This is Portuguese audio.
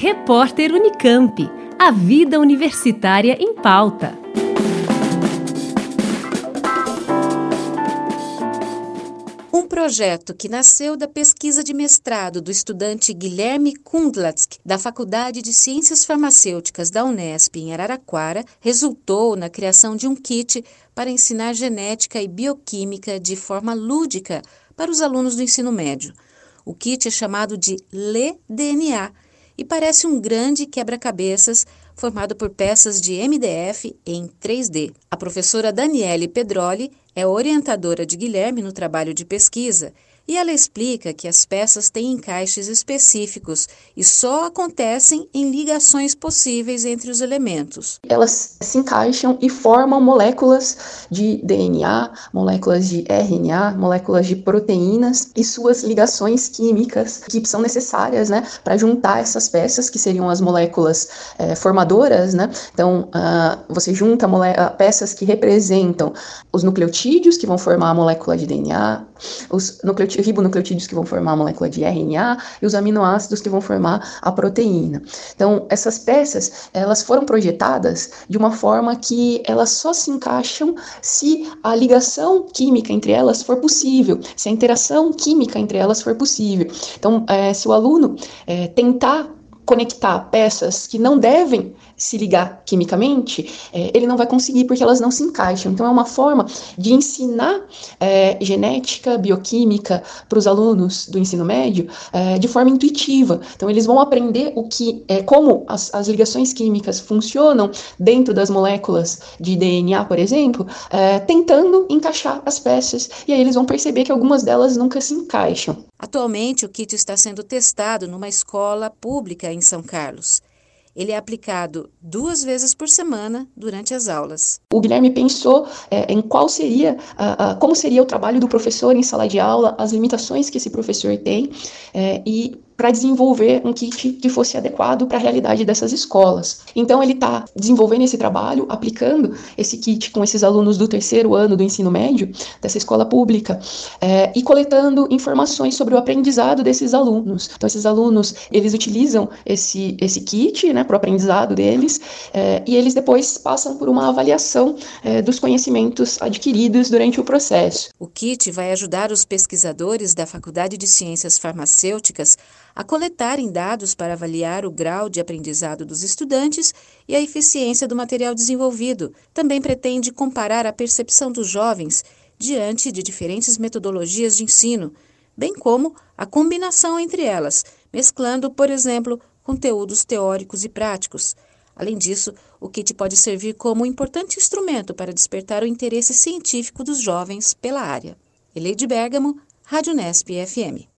Repórter Unicamp. A vida universitária em pauta. Um projeto que nasceu da pesquisa de mestrado do estudante Guilherme Kundlatsk, da Faculdade de Ciências Farmacêuticas da Unesp em Araraquara, resultou na criação de um kit para ensinar genética e bioquímica de forma lúdica para os alunos do ensino médio. O kit é chamado de LE-DNA e parece um grande quebra-cabeças formado por peças de MDF em 3D. A professora Daniele Pedroli é orientadora de Guilherme no trabalho de pesquisa e ela explica que as peças têm encaixes específicos e só acontecem em ligações possíveis entre os elementos. Elas se encaixam e formam moléculas de DNA, moléculas de RNA, moléculas de proteínas e suas ligações químicas que são necessárias né, para juntar essas peças, que seriam as moléculas é, formadoras. Né? Então, uh, você junta peças que representam os nucleotídeos que vão formar a molécula de DNA, os ribonucleotídeos que vão formar a molécula de RNA e os aminoácidos que vão formar a proteína. Então, essas peças, elas foram projetadas de uma forma que elas só se encaixam se a ligação química entre elas for possível, se a interação química entre elas for possível. Então, é, se o aluno é, tentar conectar peças que não devem se ligar quimicamente, é, ele não vai conseguir porque elas não se encaixam. Então, é uma forma de ensinar é, genética, bioquímica para os alunos do ensino médio é, de forma intuitiva. Então, eles vão aprender o que, é, como as, as ligações químicas funcionam dentro das moléculas de DNA, por exemplo, é, tentando encaixar as peças. E aí eles vão perceber que algumas delas nunca se encaixam. Atualmente, o kit está sendo testado numa escola pública em São Carlos. Ele é aplicado duas vezes por semana durante as aulas. O Guilherme pensou é, em qual seria, como seria o trabalho do professor em sala de aula, as limitações que esse professor tem é, e para desenvolver um kit que fosse adequado para a realidade dessas escolas. Então, ele está desenvolvendo esse trabalho, aplicando esse kit com esses alunos do terceiro ano do ensino médio, dessa escola pública, é, e coletando informações sobre o aprendizado desses alunos. Então, esses alunos, eles utilizam esse, esse kit né, para o aprendizado deles, é, e eles depois passam por uma avaliação é, dos conhecimentos adquiridos durante o processo. O kit vai ajudar os pesquisadores da Faculdade de Ciências Farmacêuticas a coletarem dados para avaliar o grau de aprendizado dos estudantes e a eficiência do material desenvolvido. Também pretende comparar a percepção dos jovens diante de diferentes metodologias de ensino, bem como a combinação entre elas, mesclando, por exemplo, conteúdos teóricos e práticos. Além disso, o kit pode servir como um importante instrumento para despertar o interesse científico dos jovens pela área. Eleide Bergamo, Rádio Nesp FM.